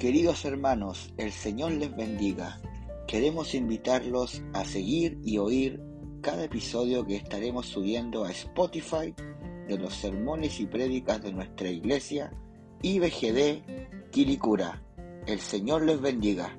Queridos hermanos, el Señor les bendiga. Queremos invitarlos a seguir y oír cada episodio que estaremos subiendo a Spotify de los sermones y prédicas de nuestra iglesia IBGD Quilicura. El Señor les bendiga.